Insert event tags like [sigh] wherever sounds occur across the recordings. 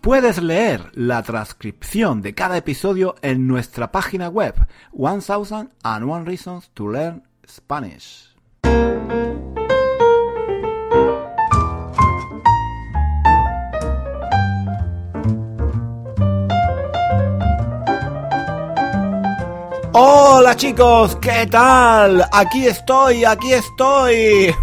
Puedes leer la transcripción de cada episodio en nuestra página web 1001 Reasons to Learn Spanish. Hola chicos, ¿qué tal? Aquí estoy, aquí estoy.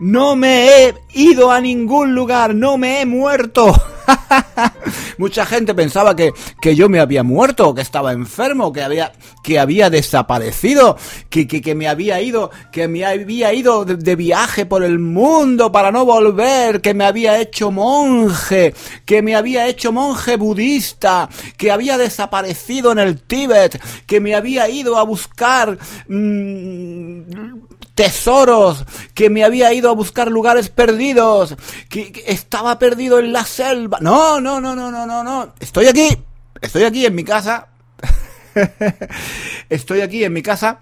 No me he ido a ningún lugar, no me he muerto. [laughs] Mucha gente pensaba que, que, yo me había muerto, que estaba enfermo, que había, que había desaparecido, que, que, me había ido, que me había ido de, viaje por el mundo para no volver, que me había hecho monje, que me había hecho monje budista, que había desaparecido en el Tíbet, que me había ido a buscar mmm, tesoros, que me había ido a buscar lugares perdidos, que, estaba perdido en la selva. No, no, no, no, no, no, no. Estoy aquí, estoy aquí en mi casa. [laughs] estoy aquí en mi casa.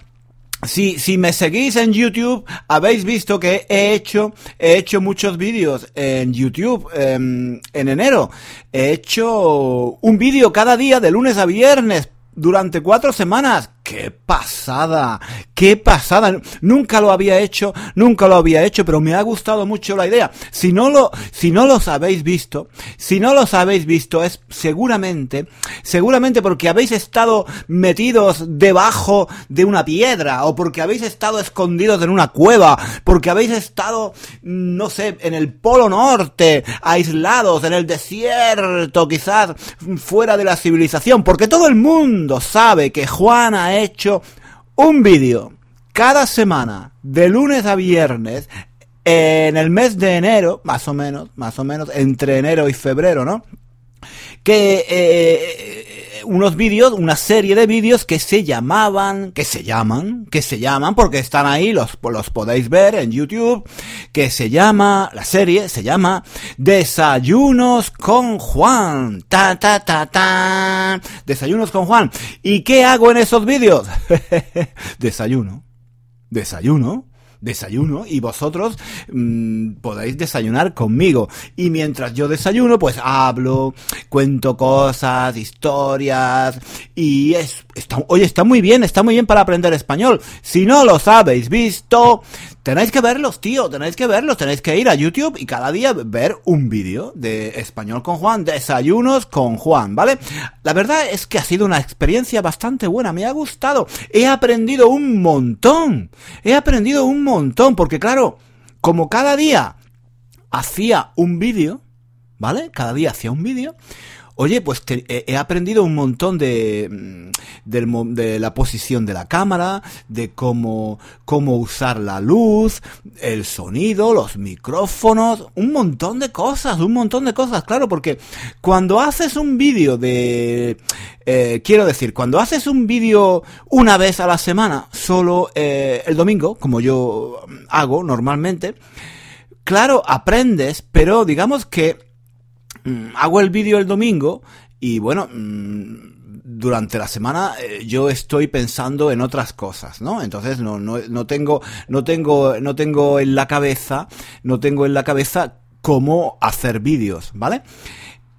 Si, si me seguís en YouTube, habéis visto que he hecho, he hecho muchos vídeos en YouTube en, en enero. He hecho un vídeo cada día de lunes a viernes durante cuatro semanas. ¡Qué pasada! ¡Qué pasada! Nunca lo había hecho, nunca lo había hecho, pero me ha gustado mucho la idea. Si no lo, si no los habéis visto, si no los habéis visto, es seguramente, seguramente porque habéis estado metidos debajo de una piedra, o porque habéis estado escondidos en una cueva, porque habéis estado, no sé, en el polo norte, aislados, en el desierto, quizás fuera de la civilización, porque todo el mundo sabe que Juan hecho un vídeo cada semana, de lunes a viernes, en el mes de enero, más o menos, más o menos, entre enero y febrero, ¿no? Que eh, unos vídeos, una serie de vídeos que se llamaban, que se llaman, que se llaman, porque están ahí, los, los podéis ver en YouTube, que se llama, la serie se llama Desayunos con Juan. Ta, ta, ta, ta. Desayunos con Juan. ¿Y qué hago en esos vídeos? [laughs] Desayuno. Desayuno desayuno y vosotros mmm, podéis desayunar conmigo. Y mientras yo desayuno, pues hablo, cuento cosas, historias y es, oye, está muy bien, está muy bien para aprender español. Si no los habéis visto, tenéis que verlos, tío, tenéis que verlos, tenéis que ir a YouTube y cada día ver un vídeo de español con Juan, desayunos con Juan, ¿vale? La verdad es que ha sido una experiencia bastante buena, me ha gustado, he aprendido un montón, he aprendido un montón, porque claro, como cada día hacía un vídeo, ¿vale? Cada día hacía un vídeo, Oye, pues he aprendido un montón de, de, de, la posición de la cámara, de cómo, cómo usar la luz, el sonido, los micrófonos, un montón de cosas, un montón de cosas, claro, porque cuando haces un vídeo de, eh, quiero decir, cuando haces un vídeo una vez a la semana, solo eh, el domingo, como yo hago normalmente, claro, aprendes, pero digamos que hago el vídeo el domingo y bueno, durante la semana eh, yo estoy pensando en otras cosas, ¿no? Entonces no, no, no tengo, no tengo, no tengo en la cabeza, no tengo en la cabeza cómo hacer vídeos, ¿vale?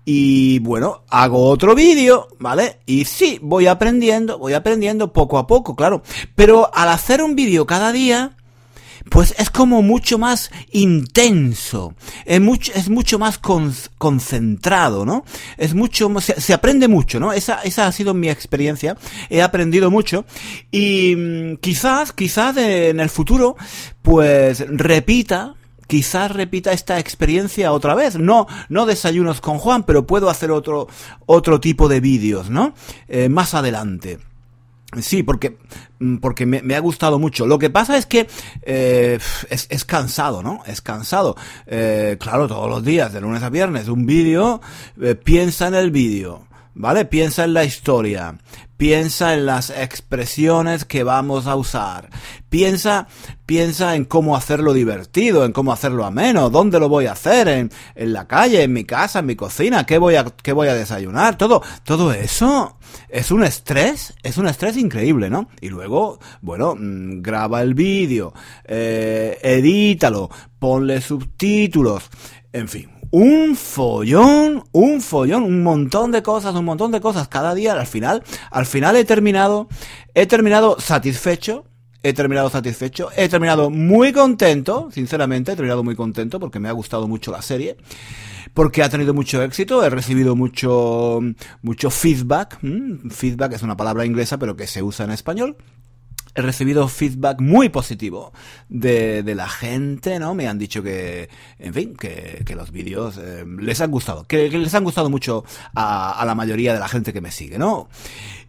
Y bueno, hago otro vídeo, ¿vale? Y sí, voy aprendiendo, voy aprendiendo poco a poco, claro. Pero al hacer un vídeo cada día, pues es como mucho más intenso, es mucho, es mucho más con, concentrado, ¿no? Es mucho, se, se, aprende mucho, ¿no? Esa, esa ha sido mi experiencia, he aprendido mucho y mmm, quizás, quizás en el futuro, pues repita, quizás repita esta experiencia otra vez. No, no desayunos con Juan, pero puedo hacer otro, otro tipo de vídeos, ¿no? Eh, más adelante. Sí, porque, porque me, me, ha gustado mucho. Lo que pasa es que eh, es, es, cansado, ¿no? Es cansado. Eh, claro, todos los días, de lunes a viernes, un vídeo, eh, piensa en el vídeo. ¿vale? Piensa en la historia, piensa en las expresiones que vamos a usar, piensa, piensa en cómo hacerlo divertido, en cómo hacerlo ameno, dónde lo voy a hacer, en, en la calle, en mi casa, en mi cocina, qué voy a, qué voy a desayunar, todo, todo eso es un estrés, es un estrés increíble, ¿no? Y luego, bueno, mm, graba el vídeo, eh, edítalo, ponle subtítulos, en fin, un follón, un follón, un montón de cosas, un montón de cosas cada día. Al final, al final he terminado, he terminado satisfecho. He terminado satisfecho, he terminado muy contento, sinceramente, he terminado muy contento porque me ha gustado mucho la serie, porque ha tenido mucho éxito, he recibido mucho, mucho feedback, feedback es una palabra inglesa pero que se usa en español, he recibido feedback muy positivo de, la gente, ¿no? Me han dicho que, en fin, que, que los vídeos eh, les han gustado, que, les han gustado mucho a la mayoría de la gente que me sigue, ¿no?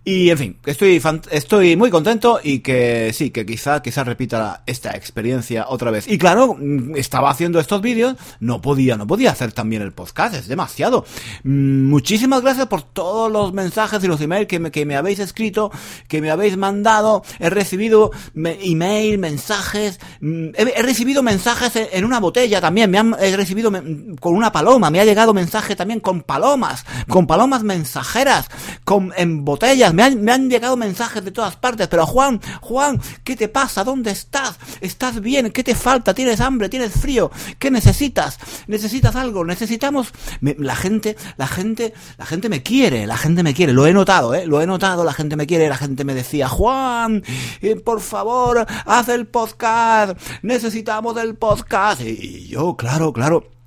Y en fin, estoy, estoy muy contento y que sí, que quizá, quizá repita esta experiencia otra vez. Y claro, mm, estaba haciendo estos vídeos, no podía, no podía hacer también el podcast, es demasiado. Mm, muchísimas gracias por todos los mensajes y los emails que me, que me habéis escrito, que me habéis mandado. He recibido email, mensajes, mm, he, recibido mensajes en una botella también, me han he recibido con una paloma, me ha llegado mensaje también con palomas, con palomas mensajeras, con, en botellas me han, me han llegado mensajes de todas partes, pero Juan, Juan, ¿qué te pasa? ¿Dónde estás? ¿Estás bien? ¿Qué te falta? ¿Tienes hambre? ¿Tienes frío? ¿Qué necesitas? ¿Necesitas algo? Necesitamos... La gente, la gente, la gente me quiere, la gente me quiere, lo he notado, ¿eh? Lo he notado, la gente me quiere, la gente me decía, Juan, eh, por favor, haz el podcast, necesitamos el podcast. Y yo, claro, claro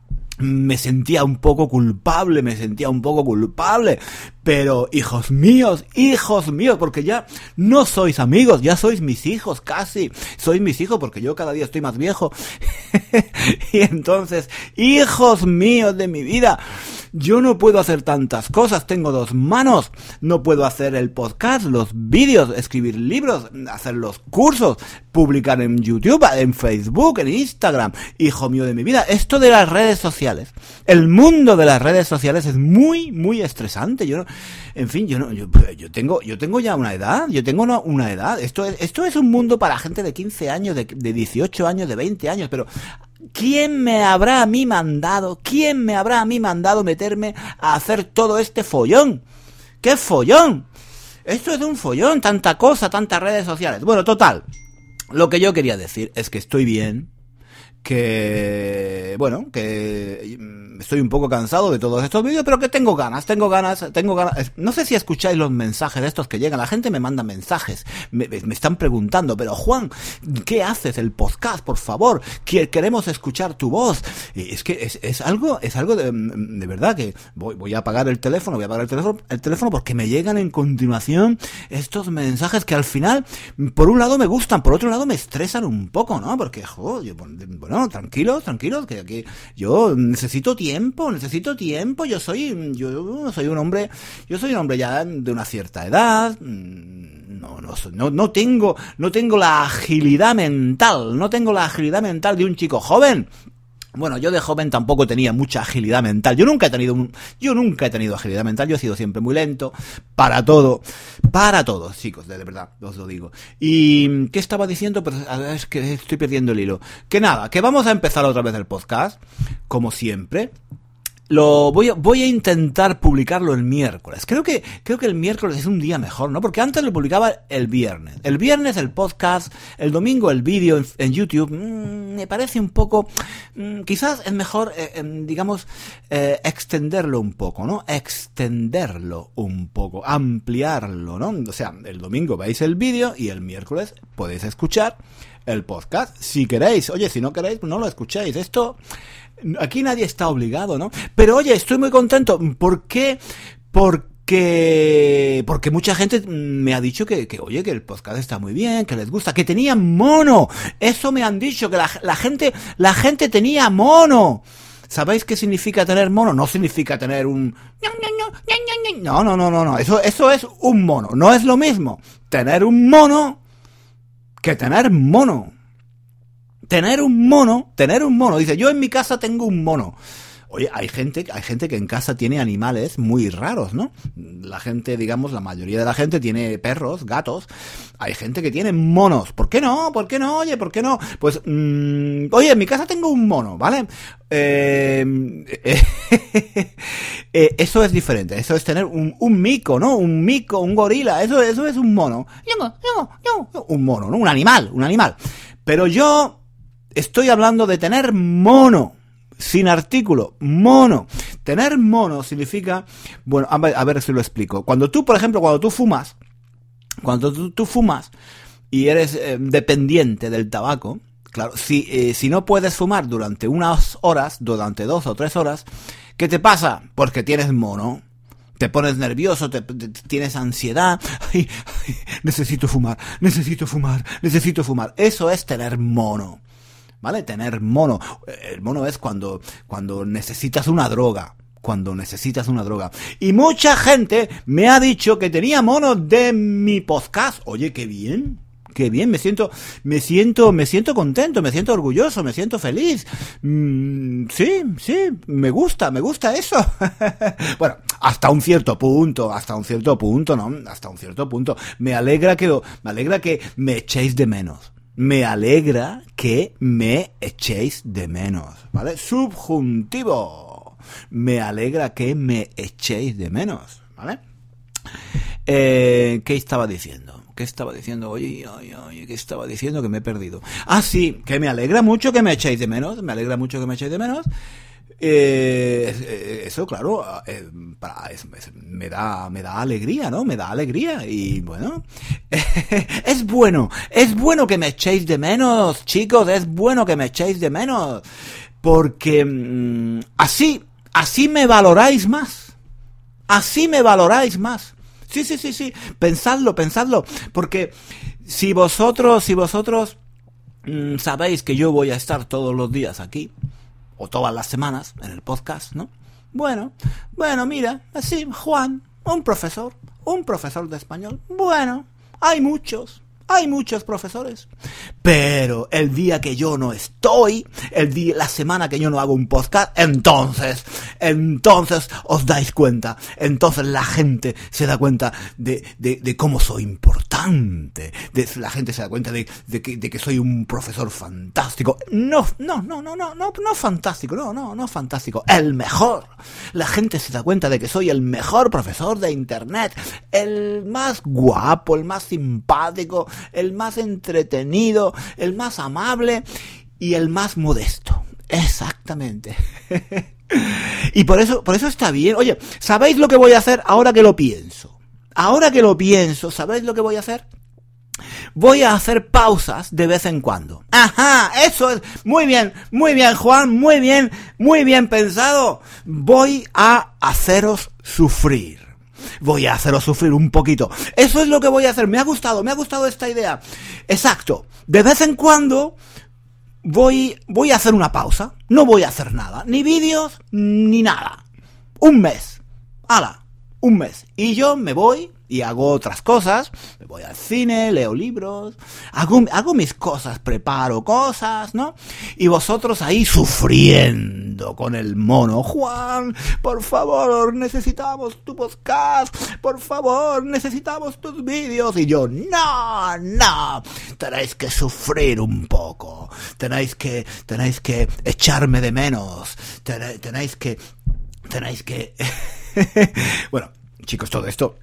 me sentía un poco culpable, me sentía un poco culpable. Pero, hijos míos, hijos míos, porque ya no sois amigos, ya sois mis hijos casi. Sois mis hijos porque yo cada día estoy más viejo. [laughs] y entonces, hijos míos de mi vida, yo no puedo hacer tantas cosas, tengo dos manos. No puedo hacer el podcast, los vídeos, escribir libros, hacer los cursos, publicar en YouTube, en Facebook, en Instagram. Hijo mío de mi vida, esto de las redes sociales, el mundo de las redes sociales es muy, muy estresante. Yo no, en fin, yo no, yo, yo tengo, yo tengo ya una edad, yo tengo una, edad. Esto es, esto es un mundo para gente de 15 años, de, de 18 años, de 20 años, pero ¿Quién me habrá a mí mandado? ¿Quién me habrá a mí mandado meterme a hacer todo este follón? ¡Qué follón! Esto es un follón, tanta cosa, tantas redes sociales. Bueno, total. Lo que yo quería decir es que estoy bien, que bueno, que estoy un poco cansado de todos estos vídeos, pero que tengo ganas, tengo ganas, tengo ganas. No sé si escucháis los mensajes de estos que llegan, la gente me manda mensajes, me, están preguntando, pero Juan, ¿qué haces el podcast, por favor? Queremos escuchar tu voz. Y es que es, es algo, es algo de, verdad que voy, voy a apagar el teléfono, voy a apagar el teléfono, el teléfono porque me llegan en continuación estos mensajes que al final, por un lado me gustan, por otro lado me estresan un poco, ¿no? Porque, joder, bueno, no, tranquilos, tranquilos, que aquí yo necesito tiempo, necesito tiempo, yo soy, yo soy un hombre, yo soy un hombre ya de una cierta edad, no, no, no, no tengo, no tengo la agilidad mental, no tengo la agilidad mental de un chico joven, bueno, yo de joven tampoco tenía mucha agilidad mental. Yo nunca he tenido yo nunca he tenido agilidad mental. Yo he sido siempre muy lento para todo, para todo, chicos, de verdad, os lo digo. Y qué estaba diciendo, pero es que estoy perdiendo el hilo. Que nada, que vamos a empezar otra vez el podcast, como siempre. Lo voy a, voy a intentar publicarlo el miércoles. Creo que, creo que el miércoles es un día mejor, ¿no? Porque antes lo publicaba el viernes. El viernes el podcast, el domingo el vídeo en, YouTube. Mmm, me parece un poco, mmm, quizás es mejor, eh, digamos, eh, extenderlo un poco, ¿no? Extenderlo un poco, ampliarlo, ¿no? O sea, el domingo veis el vídeo y el miércoles podéis escuchar el podcast si queréis. Oye, si no queréis, no lo escuchéis. Esto Aquí nadie está obligado, ¿no? Pero oye, estoy muy contento. ¿Por qué? Porque, porque mucha gente me ha dicho que, que, oye, que el podcast está muy bien, que les gusta, que tenía mono. Eso me han dicho, que la, la gente, la gente tenía mono. ¿Sabéis qué significa tener mono? No significa tener un... No, no, no, no, no. Eso, eso es un mono. No es lo mismo tener un mono que tener mono tener un mono, tener un mono, dice, yo en mi casa tengo un mono. Oye, hay gente, hay gente que en casa tiene animales muy raros, ¿no? La gente, digamos, la mayoría de la gente tiene perros, gatos. Hay gente que tiene monos. ¿Por qué no? ¿Por qué no? Oye, ¿por qué no? Pues, mm, oye, en mi casa tengo un mono, ¿vale? Eh, [laughs] eh, eso es diferente. Eso es tener un, un, mico, ¿no? Un mico, un gorila. Eso, eso es un mono. Un mono, ¿no? Un animal, un animal. Pero yo estoy hablando de tener mono sin artículo, mono. Tener mono significa, bueno, a ver, si lo explico. Cuando tú, por ejemplo, cuando tú fumas, cuando tú, fumas y eres eh, dependiente del tabaco, claro, si, eh, si no puedes fumar durante unas horas, durante dos o tres horas, ¿qué te pasa? Porque tienes mono. Te pones nervioso, te, tienes ansiedad. [laughs] necesito fumar, necesito fumar, necesito fumar. Eso es tener mono. ¿Vale? Tener mono. El mono es cuando, cuando necesitas una droga cuando necesitas una droga. Y mucha gente me ha dicho que tenía mono de mi podcast. Oye, qué bien. Qué bien, me siento, me siento, me siento contento, me siento orgulloso, me siento feliz. Mm, sí, sí, me gusta, me gusta eso. [laughs] bueno, hasta un cierto punto, hasta un cierto punto, ¿no? Hasta un cierto punto. Me alegra que, me alegra que me echéis de menos me alegra que me echéis de menos, ¿vale? Subjuntivo. Me alegra que me echéis de menos, ¿vale? Eh, ¿Qué estaba diciendo? ¿Qué estaba diciendo? Oye, oye, oye, ¿qué estaba diciendo? Que me he perdido. Ah, sí, que me alegra mucho que me echéis de menos. Me alegra mucho que me echéis de menos. Eh, eh, eso, claro, eh, me, da, me da alegría, ¿no? Me da alegría. Y bueno, [laughs] es bueno, es bueno que me echéis de menos, chicos, es bueno que me echéis de menos. Porque mm, así, así me valoráis más. Así me valoráis más. Sí, sí, sí, sí. Pensadlo, pensadlo. Porque si vosotros, si vosotros mm, sabéis que yo voy a estar todos los días aquí, todas las semanas en el podcast, ¿no? Bueno, bueno, mira, así, Juan, un profesor, un profesor de español. Bueno, hay muchos, hay muchos profesores. Pero el día que yo no estoy, el día, la semana que yo no hago un podcast, entonces, entonces os dais cuenta. Entonces la gente se da cuenta de, de, de cómo soy importante. De, la gente se da cuenta de, que, de que soy un profesor fantástico. No, no, no, no, no, no, no fantástico, no, no, no fantástico. El mejor. La gente se da cuenta de que soy el mejor profesor de internet. El más guapo, el más simpático, el más entretenido, el más amable y el más modesto. Exactamente. [laughs] y por eso, por eso está bien. Oye, ¿sabéis lo que voy a hacer ahora que lo pienso? Ahora que lo pienso, ¿sabéis lo que voy a hacer? Voy a hacer pausas de vez en cuando. Ajá, eso es. Muy bien, muy bien, Juan, muy bien, muy bien pensado. Voy a haceros sufrir voy a haceros sufrir un poquito. Eso es lo que voy a hacer. Me ha gustado, me ha gustado esta idea. Exacto. De vez en cuando voy, voy a hacer una pausa. No voy a hacer nada. Ni vídeos, ni nada. Un mes. ¡Hala! Un mes. Y yo me voy y hago otras cosas. Me voy al cine, leo libros, hago, hago mis cosas, preparo cosas, ¿no? Y vosotros ahí sufriendo con el mono. Juan, por favor, necesitamos tu podcast. Por favor, necesitamos tus vídeos. Y yo, no, no. Tenéis que sufrir un poco. Tenéis que, tenéis que echarme de menos. Tenéis que, tenéis que... [laughs] bueno, chicos, todo esto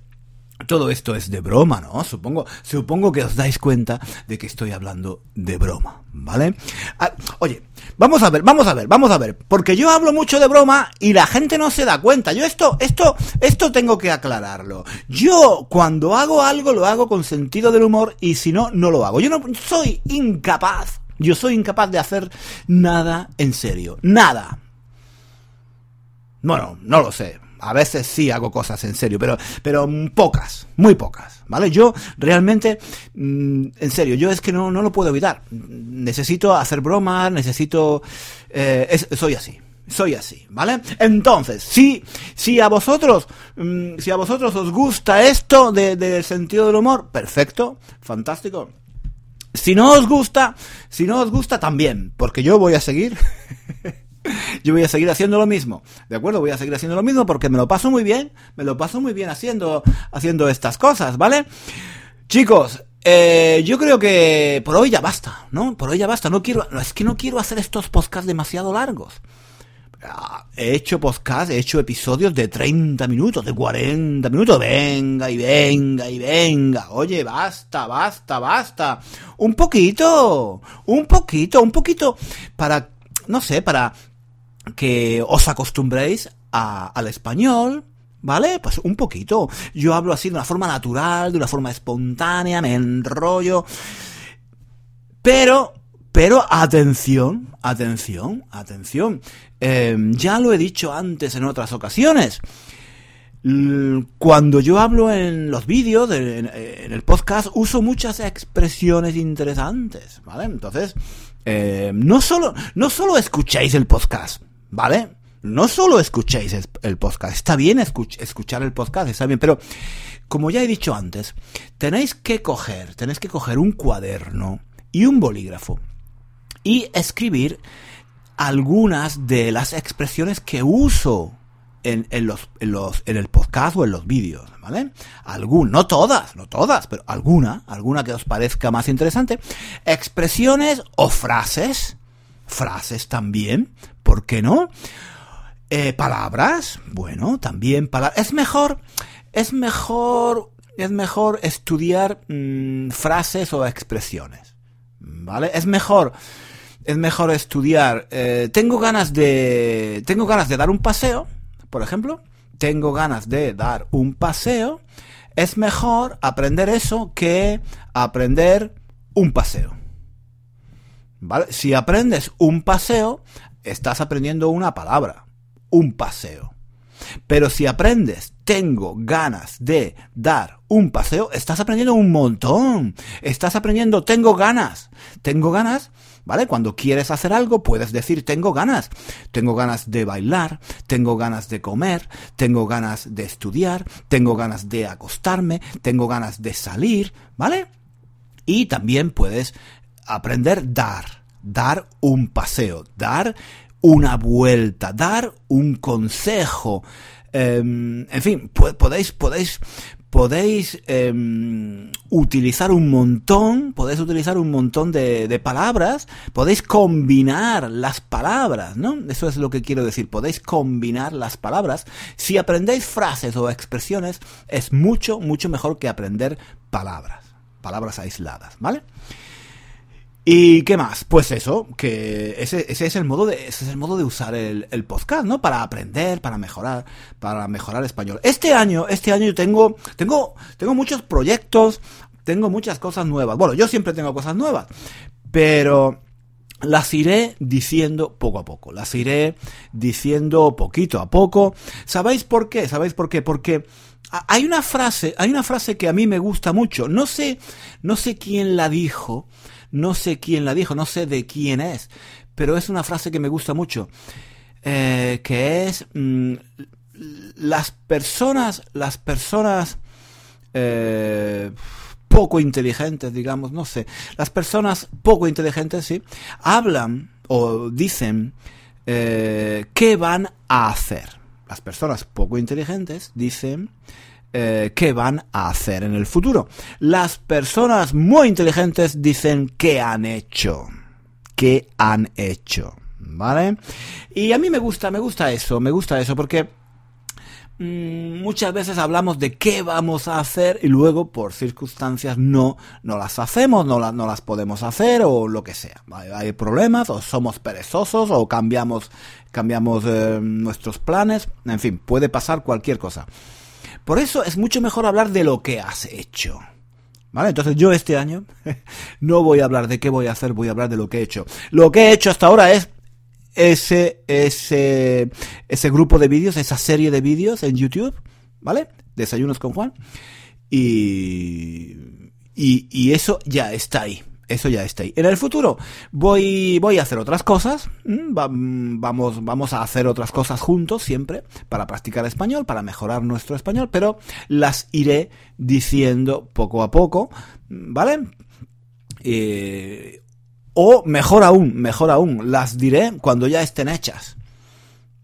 todo esto es de broma, ¿no? Supongo, supongo que os dais cuenta de que estoy hablando de broma, ¿vale? Ah, oye, vamos a ver, vamos a ver, vamos a ver, porque yo hablo mucho de broma y la gente no se da cuenta. Yo esto, esto, esto tengo que aclararlo. Yo cuando hago algo lo hago con sentido del humor y si no, no lo hago. Yo no soy incapaz, yo soy incapaz de hacer nada en serio, nada. Bueno, no lo sé a veces sí hago cosas en serio, pero, pero pocas, muy pocas, ¿vale? Yo realmente, mm, en serio, yo es que no, no lo puedo evitar. Necesito hacer bromas, necesito... Eh, soy así. Soy así, ¿vale? Entonces, si, si a vosotros, mm, si a vosotros os gusta esto del de sentido del humor, perfecto, fantástico. Si no os gusta, si no os gusta también, porque yo voy a seguir [laughs] [laughs] Yo voy a seguir haciendo lo mismo, ¿de acuerdo? Voy a seguir haciendo lo mismo porque me lo paso muy bien, me lo paso muy bien haciendo, haciendo estas cosas, ¿vale? Chicos, eh, yo creo que por hoy ya basta, ¿no? Por hoy ya basta. No quiero, es que no quiero hacer estos podcasts demasiado largos. Ah, he hecho podcast, he hecho episodios de 30 minutos, de 40 minutos. Venga y venga y venga. Oye, basta, basta, basta. Un poquito, un poquito, un poquito para, no sé, para que os acostumbréis al español, ¿Vale? Pues un poquito. Yo hablo así de una forma natural, de una forma espontánea, me enrollo. Pero, pero atención, atención, atención. Em, ya lo he dicho antes en otras ocasiones. Cuando yo hablo en los vídeos, en, el podcast, uso muchas expresiones interesantes, ¿vale? Entonces, em, no solo, no solo escuchéis el podcast, ¿vale? No solo escuchéis el podcast, está bien escuchar el podcast, está bien, pero como ya he dicho antes, tenéis que coger, tenéis que coger un cuaderno y un bolígrafo y escribir algunas de las expresiones que uso en, los, en, los, en el podcast o en los vídeos, ¿vale? Algún, no todas, no todas, pero alguna, alguna que os parezca más interesante. Expresiones o frases, frases también, ¿por qué no? Eh, palabras, bueno, también palabras. Es mejor, es mejor, es mejor estudiar mm, frases o expresiones, ¿vale? Es mejor es mejor estudiar. Eh, tengo ganas de. Tengo ganas de dar un paseo, por ejemplo. Tengo ganas de dar un paseo. Es mejor aprender eso que aprender un paseo. ¿Vale? Si aprendes un paseo, estás aprendiendo una palabra. Un paseo. Pero si aprendes, tengo ganas de dar un paseo, estás aprendiendo un montón. Estás aprendiendo, tengo ganas. Tengo ganas ¿vale? Cuando quieres hacer algo puedes decir tengo ganas. Tengo ganas de bailar, tengo ganas de comer, tengo ganas de estudiar, tengo ganas de acostarme, tengo ganas de salir, ¿vale? Y también puedes aprender dar, dar un paseo, dar una vuelta, dar un consejo. Em, en fin, podéis, podéis, podéis em, utilizar un montón, podéis utilizar un montón de, de, palabras, podéis combinar las palabras, ¿no? Eso es lo que quiero decir, podéis combinar las palabras. Si aprendéis frases o expresiones, es mucho, mucho mejor que aprender palabras, palabras aisladas, ¿vale? ¿Y qué más? Pues eso, que ese, ese, es el modo de, ese es el modo de usar el, podcast, ¿no? Para aprender, para mejorar, para mejorar español. Este año, este año yo tengo, tengo, tengo muchos proyectos, tengo muchas cosas nuevas. Bueno, yo siempre tengo cosas nuevas, pero las iré diciendo poco a poco, las iré diciendo poquito a poco. ¿Sabéis por qué? ¿Sabéis por qué? Porque hay una frase, hay una frase que a mí me gusta mucho. No sé, no sé quién la dijo, no sé quién la dijo, no sé de quién es, pero es una frase que me gusta mucho, eh, que es mm, las personas, las personas eh, poco inteligentes, digamos, no sé, las personas poco inteligentes, sí, hablan o dicen eh, qué van a hacer. Las personas poco inteligentes dicen eh, qué van a hacer en el futuro. Las personas muy inteligentes dicen qué han hecho. ¿Qué han hecho? ¿Vale? Y a mí me gusta, me gusta eso, me gusta eso porque muchas veces hablamos de qué vamos a hacer y luego por circunstancias no, no las hacemos, no, no las podemos hacer o lo que sea. Hay, problemas o somos perezosos o cambiamos, cambiamos eh, nuestros planes, en fin, puede pasar cualquier cosa. Por eso es mucho mejor hablar de lo que has hecho. ¿Vale? Entonces yo este año [laughs] no voy a hablar de qué voy a hacer, voy a hablar de lo que he hecho. Lo que he hecho hasta ahora es ese, ese, ese grupo de vídeos, esa serie de vídeos en YouTube, ¿vale? Desayunos con Juan. Y, y, eso ya está ahí eso ya está ahí. En el futuro voy, voy a hacer otras cosas, vamos, vamos a hacer otras cosas juntos siempre para practicar español, para mejorar nuestro español, pero las iré diciendo poco a poco, ¿vale? Eh, o mejor aún, mejor aún, las diré cuando ya estén hechas.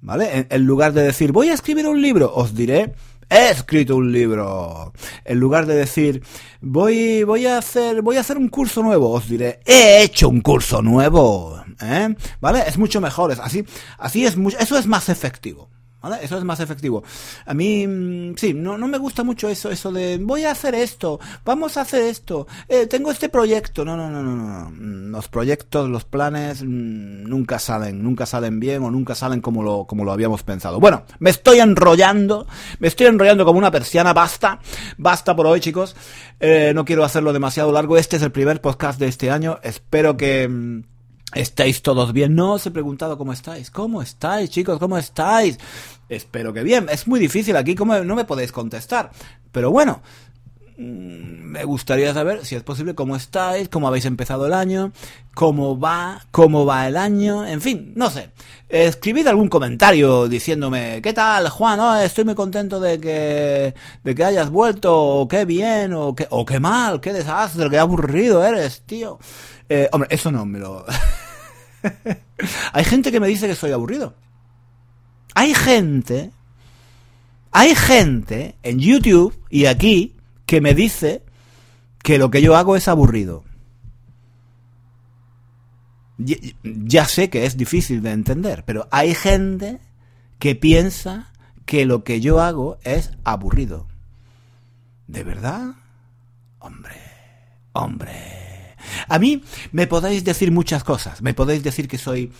¿vale? En, lugar de decir, voy a escribir un libro, os diré, he escrito un libro. En lugar de decir, voy, voy a hacer, voy a hacer un curso nuevo, os diré, he hecho un curso nuevo. ¿eh? ¿Vale? Es mucho mejor, así, así es mucho, eso es más efectivo. Eso es más efectivo. A mí, mm, sí, no, no me gusta mucho eso, eso de voy a hacer esto, vamos a hacer esto, eh, tengo este proyecto. No, no, no, no, no. Mm, los proyectos, los planes mm, nunca salen, nunca salen bien o nunca salen como lo, como lo habíamos pensado. Bueno, me estoy enrollando, me estoy enrollando como una persiana, basta, basta por hoy, chicos. Eh, no quiero hacerlo demasiado largo. Este es el primer podcast de este año. Espero que ¿Estáis todos bien? No os he preguntado cómo estáis. ¿Cómo estáis, chicos? ¿Cómo estáis? Espero que bien. Es muy difícil aquí, ¿cómo no me podéis contestar? Pero bueno, mm, me gustaría saber si es posible cómo estáis, cómo habéis empezado el año, cómo va, cómo va el año, en fin, no sé. Escribid algún comentario diciéndome, ¿qué tal, Juan? Oh, estoy muy contento de que, de que hayas vuelto, o qué bien, o qué, o qué mal, qué desastre, qué aburrido eres, tío. Eh, hombre, eso no me lo... [laughs] Hay gente que me dice que soy aburrido. Hay gente, hay gente en YouTube y aquí que me dice que lo que yo hago es aburrido. Ya sé que es difícil de entender, pero hay gente que piensa que lo que yo hago es aburrido. ¿De verdad? Hombre, hombre. A mí me podéis decir muchas cosas. Me podéis decir que soy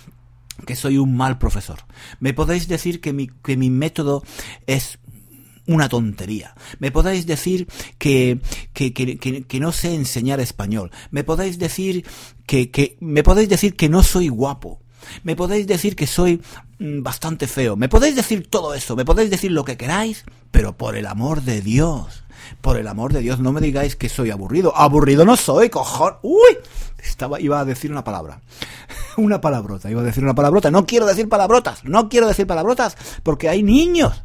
que soy un mal profesor. Me podéis decir que mi, que mi método es una tontería. Me podéis decir que, que, que, que, no sé enseñar español. Me podéis decir que, que, me podéis decir que no soy guapo. Me podéis decir que soy mm, bastante feo. Me podéis decir todo eso. Me podéis decir lo que queráis. Pero por el amor de Dios, por el amor de Dios, no me digáis que soy aburrido. Aburrido no soy, cojón. Uy, estaba, iba a decir una palabra. [laughs] una palabrota, iba a decir una palabrota. No quiero decir palabrotas, no quiero decir palabrotas porque hay niños.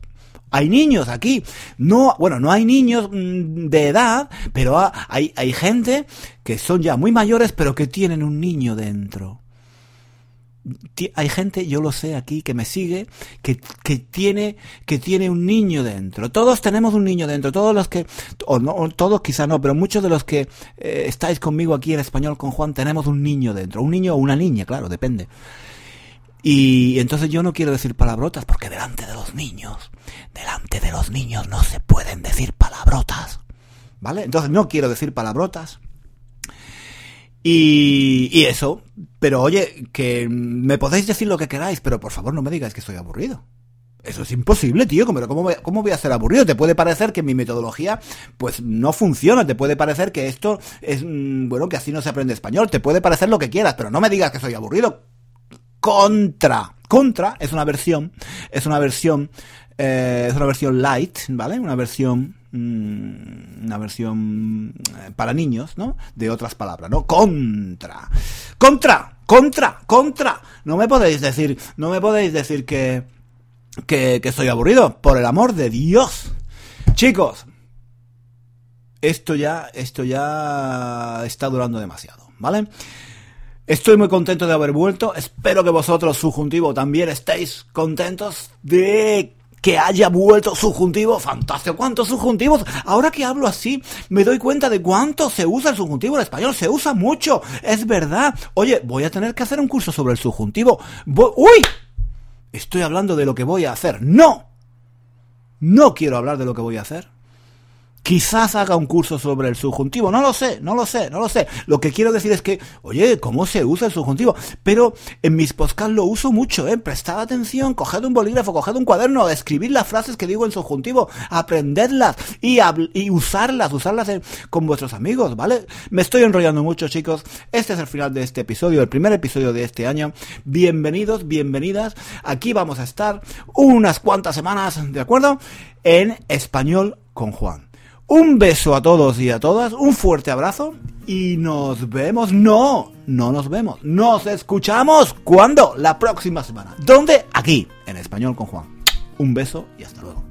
Hay niños aquí. No, bueno, no hay niños mm, de edad, pero hay, hay gente que son ya muy mayores, pero que tienen un niño dentro hay gente, yo lo sé aquí, que me sigue, que, que, tiene, que tiene un niño dentro. Todos tenemos un niño dentro. Todos los que, o no, todos quizá no, pero muchos de los que eh, estáis conmigo aquí en español con Juan tenemos un niño dentro. Un niño o una niña, claro, depende. Y entonces yo no quiero decir palabrotas porque delante de los niños, delante de los niños no se pueden decir palabrotas. ¿Vale? Entonces no quiero decir palabrotas. Y, y eso, pero oye, que me podéis decir lo que queráis, pero por favor no me digáis que soy aburrido. Eso es imposible, tío. ¿Cómo, cómo, ¿Cómo voy a ser aburrido? Te puede parecer que mi metodología, pues, no funciona. Te puede parecer que esto es, mm, bueno, que así no se aprende español. Te puede parecer lo que quieras, pero no me digas que soy aburrido. Contra. Contra es una versión, es una versión, eh, es una versión light, ¿vale? Una versión una versión eh, para niños, ¿no? De otras palabras, ¿no? Contra. Contra, contra, contra. No me podéis decir, no me podéis decir que, que, que soy aburrido, por el amor de Dios. Chicos, esto ya, esto ya está durando demasiado, ¿vale? Estoy muy contento de haber vuelto. Espero que vosotros, subjuntivo, también estéis contentos de que haya vuelto subjuntivo, fantástico. ¿Cuántos subjuntivos? Ahora que hablo así, me doy cuenta de cuánto se usa el subjuntivo en español. Se usa mucho, es verdad. Oye, voy a tener que hacer un curso sobre el subjuntivo. ¡Uy! Estoy hablando de lo que voy a hacer. No. No quiero hablar de lo que voy a hacer. Quizás haga un curso sobre el subjuntivo, no lo sé, no lo sé, no lo sé. Lo que quiero decir es que, oye, ¿cómo se usa el subjuntivo? Pero en mis podcasts lo uso mucho, ¿eh? Prestad atención, coged un bolígrafo, coged un cuaderno, escribid las frases que digo en subjuntivo, aprendedlas y, usarlas, usarlas con vuestros amigos, ¿vale? Me estoy enrollando mucho, chicos. Este es el final de este episodio, el primer episodio de este año. Bienvenidos, bienvenidas. Aquí vamos a estar unas cuantas semanas, ¿de acuerdo? En español con Juan. Un beso a todos y a todas, un fuerte abrazo y nos vemos. No, no nos vemos. Nos escuchamos. ¿Cuándo? La próxima semana. ¿Dónde? Aquí, en español con Juan. Un beso y hasta luego.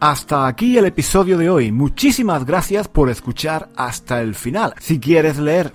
Hasta aquí el episodio de hoy. Muchísimas gracias por escuchar hasta el final. Si quieres leer